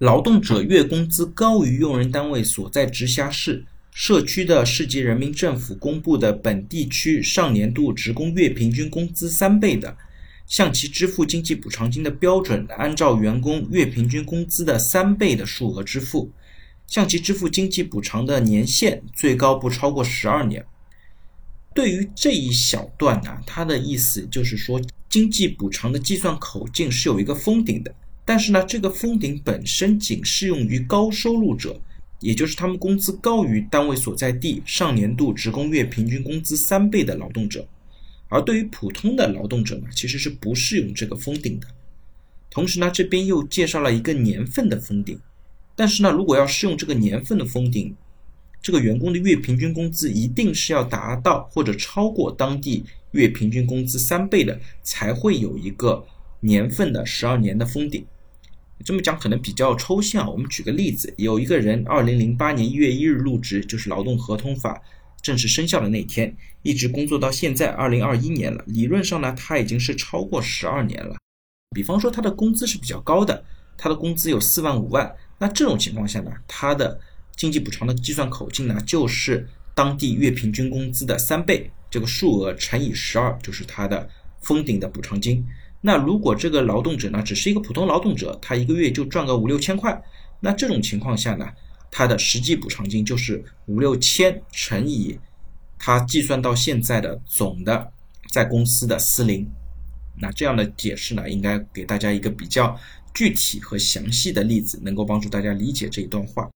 劳动者月工资高于用人单位所在直辖市、社区的市级人民政府公布的本地区上年度职工月平均工资三倍的，向其支付经济补偿金的标准按照员工月平均工资的三倍的数额支付，向其支付经济补偿的年限最高不超过十二年。对于这一小段呢，它的意思就是说，经济补偿的计算口径是有一个封顶的，但是呢，这个封顶本身仅适用于高收入者，也就是他们工资高于单位所在地上年度职工月平均工资三倍的劳动者，而对于普通的劳动者呢，其实是不适用这个封顶的。同时呢，这边又介绍了一个年份的封顶，但是呢，如果要适用这个年份的封顶，这个员工的月平均工资一定是要达到或者超过当地月平均工资三倍的，才会有一个年份的十二年的封顶。这么讲可能比较抽象，我们举个例子，有一个人二零零八年一月一日入职，就是劳动合同法正式生效的那天，一直工作到现在二零二一年了，理论上呢，他已经是超过十二年了。比方说他的工资是比较高的，他的工资有四万五万，那这种情况下呢，他的经济补偿的计算口径呢，就是当地月平均工资的三倍，这个数额乘以十二，就是他的封顶的补偿金。那如果这个劳动者呢，只是一个普通劳动者，他一个月就赚个五六千块，那这种情况下呢，他的实际补偿金就是五六千乘以他计算到现在的总的在公司的四零。那这样的解释呢，应该给大家一个比较具体和详细的例子，能够帮助大家理解这一段话。